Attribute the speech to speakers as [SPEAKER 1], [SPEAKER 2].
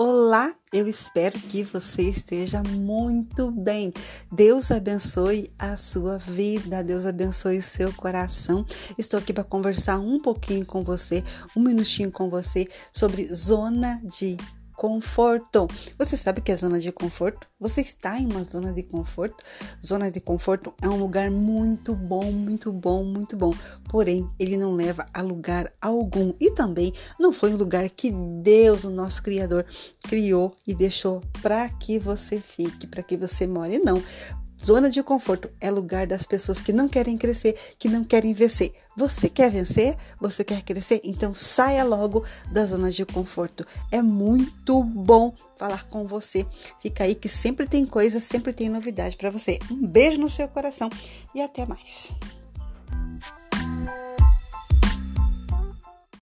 [SPEAKER 1] Olá, eu espero que você esteja muito bem. Deus abençoe a sua vida, Deus abençoe o seu coração. Estou aqui para conversar um pouquinho com você, um minutinho com você sobre zona de conforto. Você sabe que é zona de conforto? Você está em uma zona de conforto? Zona de conforto é um lugar muito bom, muito bom, muito bom. Porém, ele não leva a lugar algum e também não foi um lugar que Deus, o nosso Criador, criou e deixou para que você fique, para que você more. Não. Zona de conforto é lugar das pessoas que não querem crescer, que não querem vencer. Você quer vencer? Você quer crescer? Então saia logo da zona de conforto. É muito bom falar com você. Fica aí que sempre tem coisa, sempre tem novidade para você. Um beijo no seu coração e até mais.